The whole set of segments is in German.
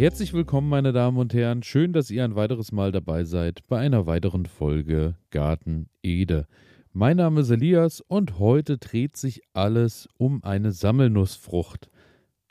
Herzlich willkommen, meine Damen und Herren. Schön, dass ihr ein weiteres Mal dabei seid bei einer weiteren Folge Garten Ede. Mein Name ist Elias und heute dreht sich alles um eine Sammelnussfrucht.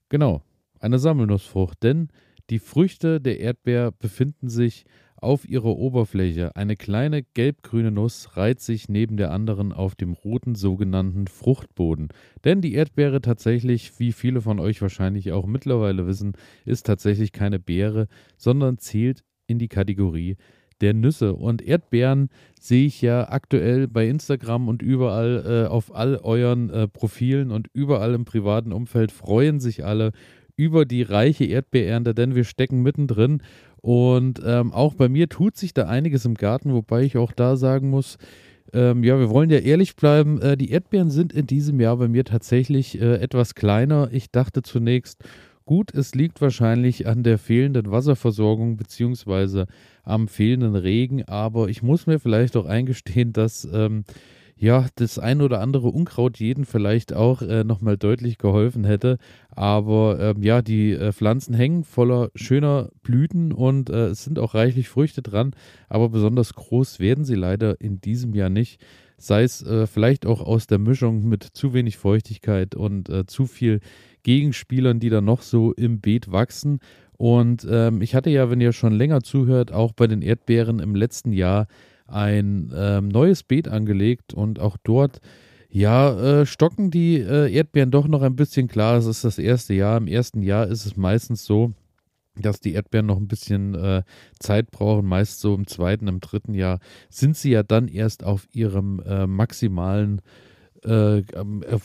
Genau, eine Sammelnussfrucht, denn die Früchte der Erdbeer befinden sich auf ihrer Oberfläche. Eine kleine gelbgrüne Nuss reiht sich neben der anderen auf dem roten sogenannten Fruchtboden. Denn die Erdbeere tatsächlich, wie viele von euch wahrscheinlich auch mittlerweile wissen, ist tatsächlich keine Beere, sondern zählt in die Kategorie der Nüsse. Und Erdbeeren sehe ich ja aktuell bei Instagram und überall äh, auf all euren äh, Profilen und überall im privaten Umfeld freuen sich alle über die reiche Erdbeerernte, denn wir stecken mittendrin und ähm, auch bei mir tut sich da einiges im Garten, wobei ich auch da sagen muss, ähm, ja, wir wollen ja ehrlich bleiben. Äh, die Erdbeeren sind in diesem Jahr bei mir tatsächlich äh, etwas kleiner. Ich dachte zunächst, gut, es liegt wahrscheinlich an der fehlenden Wasserversorgung beziehungsweise am fehlenden Regen, aber ich muss mir vielleicht auch eingestehen, dass ähm, ja, das ein oder andere Unkraut jeden vielleicht auch äh, nochmal deutlich geholfen hätte. Aber ähm, ja, die äh, Pflanzen hängen voller schöner Blüten und äh, es sind auch reichlich Früchte dran. Aber besonders groß werden sie leider in diesem Jahr nicht. Sei es äh, vielleicht auch aus der Mischung mit zu wenig Feuchtigkeit und äh, zu viel Gegenspielern, die da noch so im Beet wachsen. Und ähm, ich hatte ja, wenn ihr schon länger zuhört, auch bei den Erdbeeren im letzten Jahr ein ähm, neues Beet angelegt und auch dort, ja, äh, stocken die äh, Erdbeeren doch noch ein bisschen klar. Es ist das erste Jahr. Im ersten Jahr ist es meistens so, dass die Erdbeeren noch ein bisschen äh, Zeit brauchen. Meist so im zweiten, im dritten Jahr sind sie ja dann erst auf ihrem äh, maximalen, äh,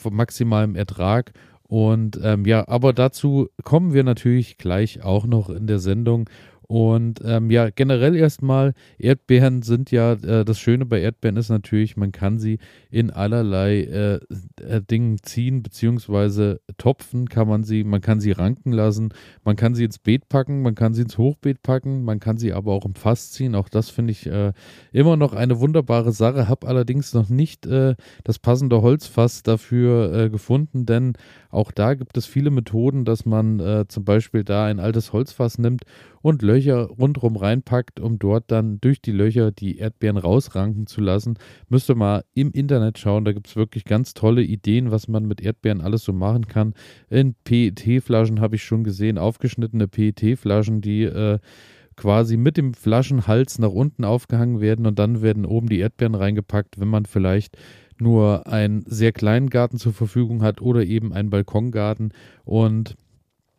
maximalen Ertrag. Und ähm, ja, aber dazu kommen wir natürlich gleich auch noch in der Sendung. Und ähm, ja, generell erstmal, Erdbeeren sind ja, äh, das Schöne bei Erdbeeren ist natürlich, man kann sie in allerlei äh, äh, Dingen ziehen, beziehungsweise topfen kann man sie, man kann sie ranken lassen, man kann sie ins Beet packen, man kann sie ins Hochbeet packen, man kann sie aber auch im Fass ziehen. Auch das finde ich äh, immer noch eine wunderbare Sache, habe allerdings noch nicht äh, das passende Holzfass dafür äh, gefunden, denn auch da gibt es viele Methoden, dass man zum Beispiel da ein altes Holzfass nimmt und Löcher rundherum reinpackt, um dort dann durch die Löcher die Erdbeeren rausranken zu lassen. Müsst ihr mal im Internet schauen, da gibt es wirklich ganz tolle Ideen, was man mit Erdbeeren alles so machen kann. In PET-Flaschen habe ich schon gesehen, aufgeschnittene PET-Flaschen, die äh, quasi mit dem Flaschenhals nach unten aufgehangen werden und dann werden oben die Erdbeeren reingepackt, wenn man vielleicht nur einen sehr kleinen Garten zur Verfügung hat oder eben einen Balkongarten und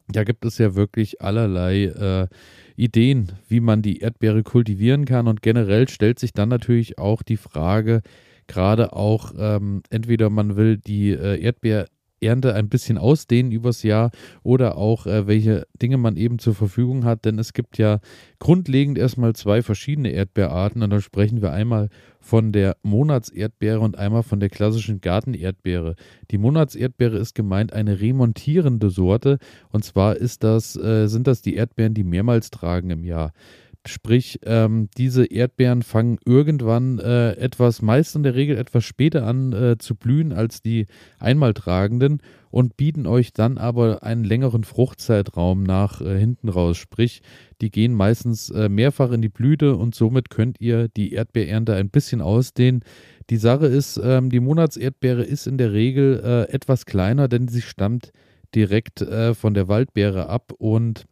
da gibt es ja wirklich allerlei äh, Ideen, wie man die Erdbeere kultivieren kann. Und generell stellt sich dann natürlich auch die Frage, gerade auch, ähm, entweder man will die äh, Erdbeer Ernte ein bisschen ausdehnen übers Jahr oder auch äh, welche Dinge man eben zur Verfügung hat, denn es gibt ja grundlegend erstmal zwei verschiedene Erdbeerarten und da sprechen wir einmal von der Monatserdbeere und einmal von der klassischen Gartenerdbeere. Die Monatserdbeere ist gemeint eine remontierende Sorte und zwar ist das, äh, sind das die Erdbeeren, die mehrmals tragen im Jahr. Sprich, ähm, diese Erdbeeren fangen irgendwann äh, etwas, meist in der Regel etwas später an äh, zu blühen als die einmaltragenden und bieten euch dann aber einen längeren Fruchtzeitraum nach äh, hinten raus. Sprich, die gehen meistens äh, mehrfach in die Blüte und somit könnt ihr die Erdbeerernte ein bisschen ausdehnen. Die Sache ist, ähm, die Monatserdbeere ist in der Regel äh, etwas kleiner, denn sie stammt direkt äh, von der Waldbeere ab und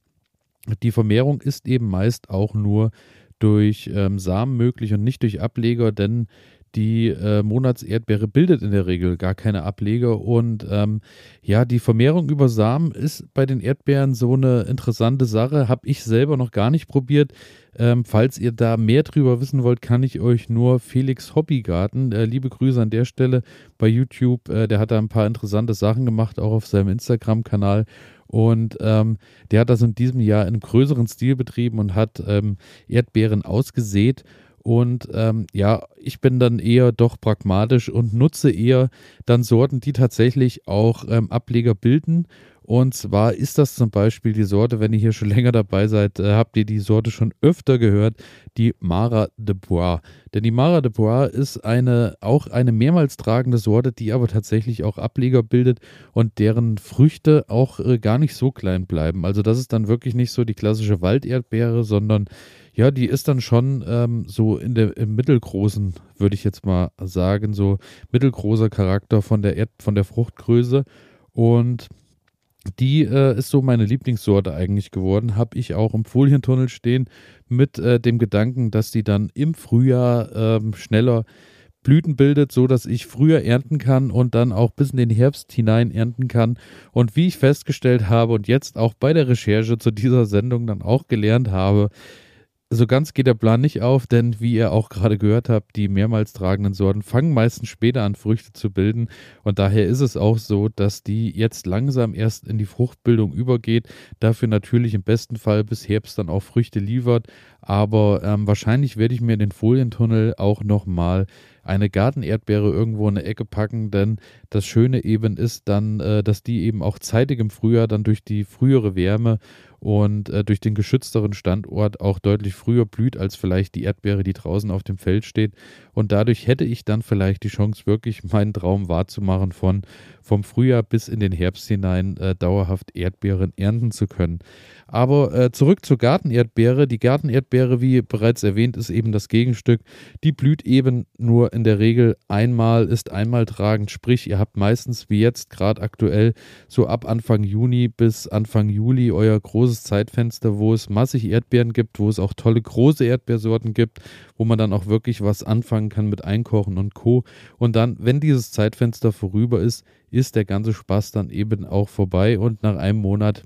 die Vermehrung ist eben meist auch nur durch ähm, Samen möglich und nicht durch Ableger, denn die äh, Monatserdbeere bildet in der Regel gar keine Ableger. Und ähm, ja, die Vermehrung über Samen ist bei den Erdbeeren so eine interessante Sache. Habe ich selber noch gar nicht probiert. Ähm, falls ihr da mehr drüber wissen wollt, kann ich euch nur Felix Hobbygarten, äh, liebe Grüße an der Stelle bei YouTube, äh, der hat da ein paar interessante Sachen gemacht, auch auf seinem Instagram-Kanal. Und ähm, der hat das in diesem Jahr in einem größeren Stil betrieben und hat ähm, Erdbeeren ausgesät. Und ähm, ja, ich bin dann eher doch pragmatisch und nutze eher dann Sorten, die tatsächlich auch ähm, Ableger bilden. Und zwar ist das zum Beispiel die Sorte, wenn ihr hier schon länger dabei seid, äh, habt ihr die Sorte schon öfter gehört, die Mara de Bois. Denn die Mara de Bois ist eine, auch eine mehrmals tragende Sorte, die aber tatsächlich auch Ableger bildet und deren Früchte auch äh, gar nicht so klein bleiben. Also das ist dann wirklich nicht so die klassische Walderdbeere, sondern ja, die ist dann schon ähm, so in der im mittelgroßen, würde ich jetzt mal sagen, so mittelgroßer Charakter von der Erd von der Fruchtgröße und die äh, ist so meine Lieblingssorte eigentlich geworden. Habe ich auch im Folientunnel stehen mit äh, dem Gedanken, dass die dann im Frühjahr ähm, schneller Blüten bildet, so dass ich früher ernten kann und dann auch bis in den Herbst hinein ernten kann. Und wie ich festgestellt habe und jetzt auch bei der Recherche zu dieser Sendung dann auch gelernt habe, so ganz geht der Plan nicht auf, denn wie ihr auch gerade gehört habt, die mehrmals tragenden Sorten fangen meistens später an, Früchte zu bilden. Und daher ist es auch so, dass die jetzt langsam erst in die Fruchtbildung übergeht. Dafür natürlich im besten Fall bis Herbst dann auch Früchte liefert. Aber ähm, wahrscheinlich werde ich mir in den Folientunnel auch nochmal eine Gartenerdbeere irgendwo in eine Ecke packen, denn das Schöne eben ist dann, äh, dass die eben auch zeitig im Frühjahr dann durch die frühere Wärme und äh, durch den geschützteren Standort auch deutlich früher blüht als vielleicht die Erdbeere, die draußen auf dem Feld steht. Und dadurch hätte ich dann vielleicht die Chance, wirklich meinen Traum wahrzumachen, von vom Frühjahr bis in den Herbst hinein äh, dauerhaft Erdbeeren ernten zu können. Aber äh, zurück zur Gartenerdbeere. Die Gartenerdbeere, wie bereits erwähnt, ist eben das Gegenstück. Die blüht eben nur in der Regel einmal, ist einmal tragend. Sprich, ihr habt meistens wie jetzt gerade aktuell so ab Anfang Juni bis Anfang Juli euer großes Zeitfenster, wo es massig Erdbeeren gibt, wo es auch tolle große Erdbeersorten gibt, wo man dann auch wirklich was anfangen kann mit Einkochen und Co. Und dann, wenn dieses Zeitfenster vorüber ist, ist der ganze Spaß dann eben auch vorbei und nach einem Monat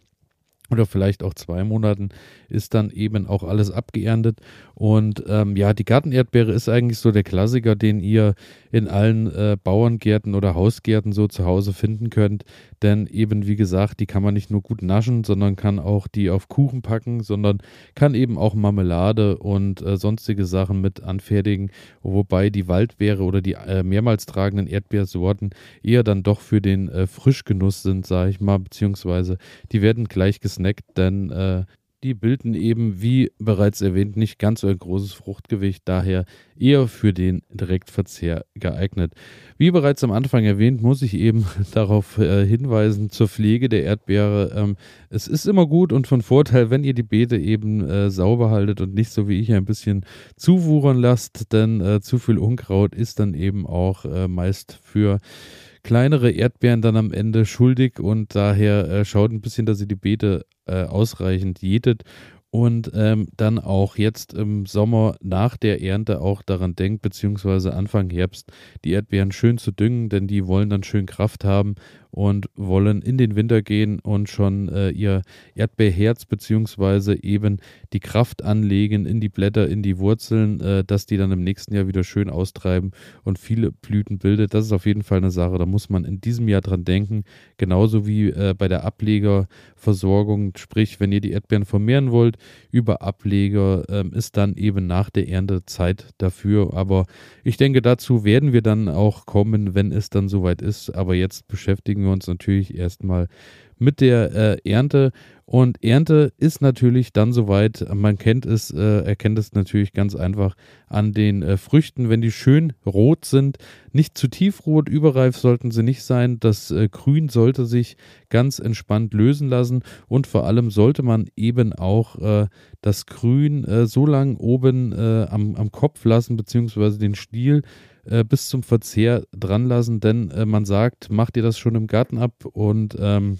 oder vielleicht auch zwei Monaten ist dann eben auch alles abgeerntet. Und ähm, ja, die Gartenerdbeere ist eigentlich so der Klassiker, den ihr in allen äh, Bauerngärten oder Hausgärten so zu Hause finden könnt. Denn eben, wie gesagt, die kann man nicht nur gut naschen, sondern kann auch die auf Kuchen packen, sondern kann eben auch Marmelade und äh, sonstige Sachen mit anfertigen. Wobei die Waldbeere oder die äh, mehrmals tragenden Erdbeersorten eher dann doch für den äh, Frischgenuss sind, sage ich mal, beziehungsweise die werden gleich gesnackt, denn äh, die bilden eben, wie bereits erwähnt, nicht ganz so ein großes Fruchtgewicht, daher eher für den Direktverzehr geeignet. Wie bereits am Anfang erwähnt, muss ich eben darauf äh, hinweisen zur Pflege der Erdbeere. Ähm, es ist immer gut und von Vorteil, wenn ihr die Beete eben äh, sauber haltet und nicht so wie ich ein bisschen zuwuchern lasst, denn äh, zu viel Unkraut ist dann eben auch äh, meist für kleinere Erdbeeren dann am Ende schuldig und daher äh, schaut ein bisschen, dass ihr die Beete äh, ausreichend jätet und ähm, dann auch jetzt im Sommer nach der Ernte auch daran denkt, beziehungsweise Anfang Herbst, die Erdbeeren schön zu düngen, denn die wollen dann schön Kraft haben und wollen in den Winter gehen und schon äh, ihr Erdbeerherz beziehungsweise eben die Kraft anlegen in die Blätter, in die Wurzeln, äh, dass die dann im nächsten Jahr wieder schön austreiben und viele Blüten bildet. Das ist auf jeden Fall eine Sache, da muss man in diesem Jahr dran denken, genauso wie äh, bei der Ablegerversorgung, sprich, wenn ihr die Erdbeeren vermehren wollt, über Ableger ähm, ist dann eben nach der Ernte Zeit dafür. Aber ich denke, dazu werden wir dann auch kommen, wenn es dann soweit ist. Aber jetzt beschäftigen wir uns natürlich erstmal mit der äh, Ernte. Und Ernte ist natürlich dann soweit, man kennt es, äh, erkennt es natürlich ganz einfach an den äh, Früchten, wenn die schön rot sind. Nicht zu tiefrot, überreif sollten sie nicht sein. Das äh, Grün sollte sich ganz entspannt lösen lassen und vor allem sollte man eben auch äh, das Grün äh, so lang oben am, am Kopf lassen, beziehungsweise den Stiel bis zum Verzehr dran lassen, denn man sagt, macht ihr das schon im Garten ab und ähm,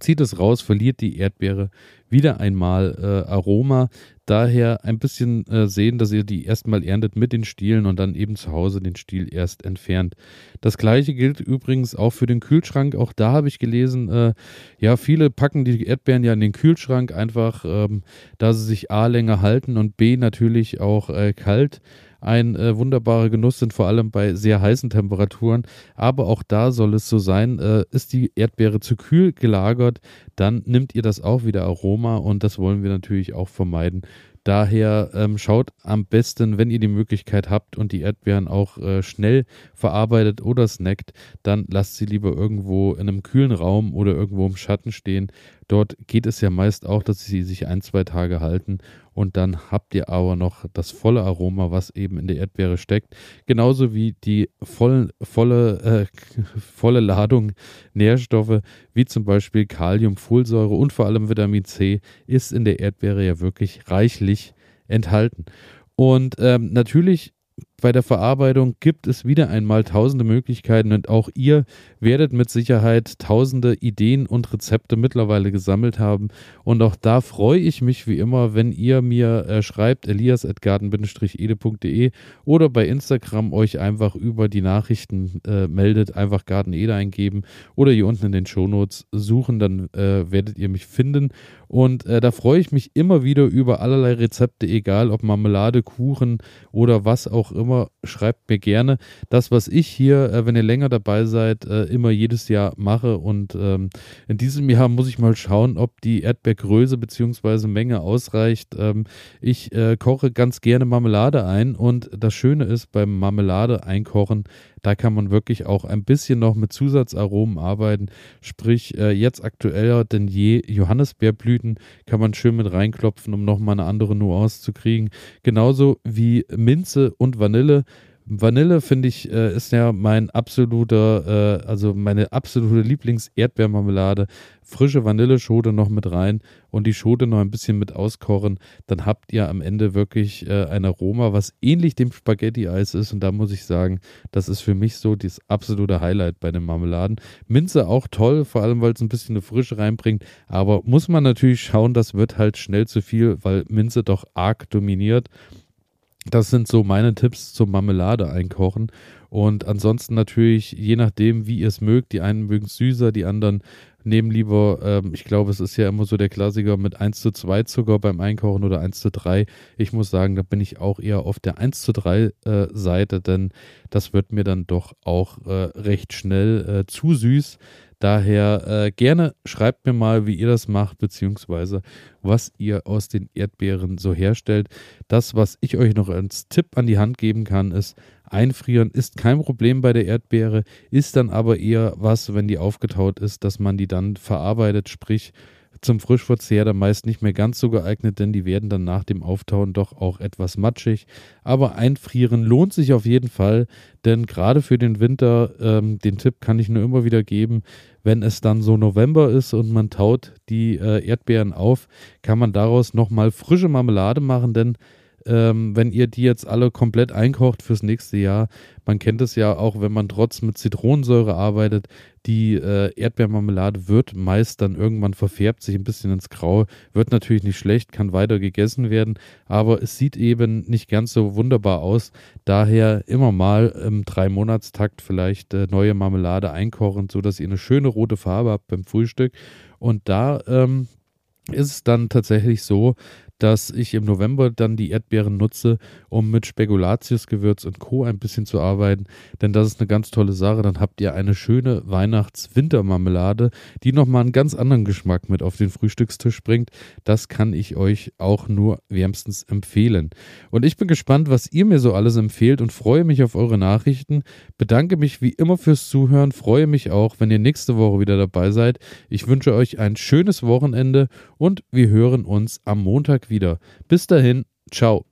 zieht es raus, verliert die Erdbeere wieder einmal äh, Aroma. Daher ein bisschen äh, sehen, dass ihr die erstmal erntet mit den Stielen und dann eben zu Hause den Stiel erst entfernt. Das gleiche gilt übrigens auch für den Kühlschrank. Auch da habe ich gelesen, äh, ja, viele packen die Erdbeeren ja in den Kühlschrank, einfach ähm, da sie sich A länger halten und B natürlich auch äh, kalt ein äh, wunderbarer Genuss sind, vor allem bei sehr heißen Temperaturen. Aber auch da soll es so sein, äh, ist die Erdbeere zu kühl gelagert, dann nimmt ihr das auch wieder Aroma und das wollen wir natürlich auch vermeiden Daher ähm, schaut am besten, wenn ihr die Möglichkeit habt und die Erdbeeren auch äh, schnell verarbeitet oder snackt, dann lasst sie lieber irgendwo in einem kühlen Raum oder irgendwo im Schatten stehen. Dort geht es ja meist auch, dass sie sich ein, zwei Tage halten und dann habt ihr aber noch das volle Aroma, was eben in der Erdbeere steckt. Genauso wie die voll, volle, äh, volle Ladung Nährstoffe, wie zum Beispiel Kalium, Folsäure und vor allem Vitamin C, ist in der Erdbeere ja wirklich reichlich enthalten. Und ähm, natürlich bei der Verarbeitung gibt es wieder einmal tausende Möglichkeiten und auch ihr werdet mit Sicherheit tausende Ideen und Rezepte mittlerweile gesammelt haben. Und auch da freue ich mich wie immer, wenn ihr mir äh, schreibt, elias.garten-ede.de oder bei Instagram euch einfach über die Nachrichten äh, meldet, einfach Gartenede eingeben oder hier unten in den Shownotes suchen, dann äh, werdet ihr mich finden. Und äh, da freue ich mich immer wieder über allerlei Rezepte, egal ob Marmelade, Kuchen oder was auch immer. Schreibt mir gerne das, was ich hier, äh, wenn ihr länger dabei seid, äh, immer jedes Jahr mache. Und ähm, in diesem Jahr muss ich mal schauen, ob die Erdbeergröße bzw. Menge ausreicht. Ähm, ich äh, koche ganz gerne Marmelade ein und das Schöne ist beim Marmelade einkochen, da kann man wirklich auch ein bisschen noch mit Zusatzaromen arbeiten. Sprich, äh, jetzt aktueller denn je Johannisbeerblüten kann man schön mit reinklopfen, um nochmal eine andere Nuance zu kriegen. Genauso wie Minze und Vanille. Vanille finde ich äh, ist ja mein absoluter, äh, also meine absolute Lieblings-Erdbeermarmelade. Frische Vanilleschote noch mit rein und die Schote noch ein bisschen mit auskochen. Dann habt ihr am Ende wirklich äh, ein Aroma, was ähnlich dem Spaghetti-Eis ist. Und da muss ich sagen, das ist für mich so das absolute Highlight bei den Marmeladen. Minze auch toll, vor allem weil es ein bisschen eine Frische reinbringt. Aber muss man natürlich schauen, das wird halt schnell zu viel, weil Minze doch arg dominiert. Das sind so meine Tipps zum Marmelade einkochen. Und ansonsten natürlich, je nachdem, wie ihr es mögt, die einen mögen es süßer, die anderen nehmen lieber, ähm, ich glaube, es ist ja immer so der Klassiker mit 1 zu 2 Zucker beim Einkochen oder 1 zu 3. Ich muss sagen, da bin ich auch eher auf der 1 zu 3 äh, Seite, denn das wird mir dann doch auch äh, recht schnell äh, zu süß. Daher äh, gerne schreibt mir mal, wie ihr das macht, beziehungsweise was ihr aus den Erdbeeren so herstellt. Das, was ich euch noch als Tipp an die Hand geben kann, ist, einfrieren ist kein Problem bei der Erdbeere, ist dann aber eher was, wenn die aufgetaut ist, dass man die dann verarbeitet, sprich zum Frischverzehr dann meist nicht mehr ganz so geeignet, denn die werden dann nach dem Auftauen doch auch etwas matschig. Aber einfrieren lohnt sich auf jeden Fall, denn gerade für den Winter, ähm, den Tipp kann ich nur immer wieder geben, wenn es dann so November ist und man taut die äh, Erdbeeren auf, kann man daraus nochmal frische Marmelade machen, denn ähm, wenn ihr die jetzt alle komplett einkocht fürs nächste Jahr. Man kennt es ja auch, wenn man trotz mit Zitronensäure arbeitet, die äh, Erdbeermarmelade wird meist dann irgendwann verfärbt sich ein bisschen ins Grau. Wird natürlich nicht schlecht, kann weiter gegessen werden, aber es sieht eben nicht ganz so wunderbar aus. Daher immer mal im Drei-Monatstakt vielleicht äh, neue Marmelade einkochen, sodass ihr eine schöne rote Farbe habt beim Frühstück. Und da ähm, ist es dann tatsächlich so, dass ich im November dann die Erdbeeren nutze, um mit Spekulatiusgewürz und Co. ein bisschen zu arbeiten. Denn das ist eine ganz tolle Sache. Dann habt ihr eine schöne Weihnachts-Wintermarmelade, die nochmal einen ganz anderen Geschmack mit auf den Frühstückstisch bringt. Das kann ich euch auch nur wärmstens empfehlen. Und ich bin gespannt, was ihr mir so alles empfehlt und freue mich auf eure Nachrichten. Bedanke mich wie immer fürs Zuhören. Freue mich auch, wenn ihr nächste Woche wieder dabei seid. Ich wünsche euch ein schönes Wochenende und wir hören uns am Montag wieder. Bis dahin, ciao.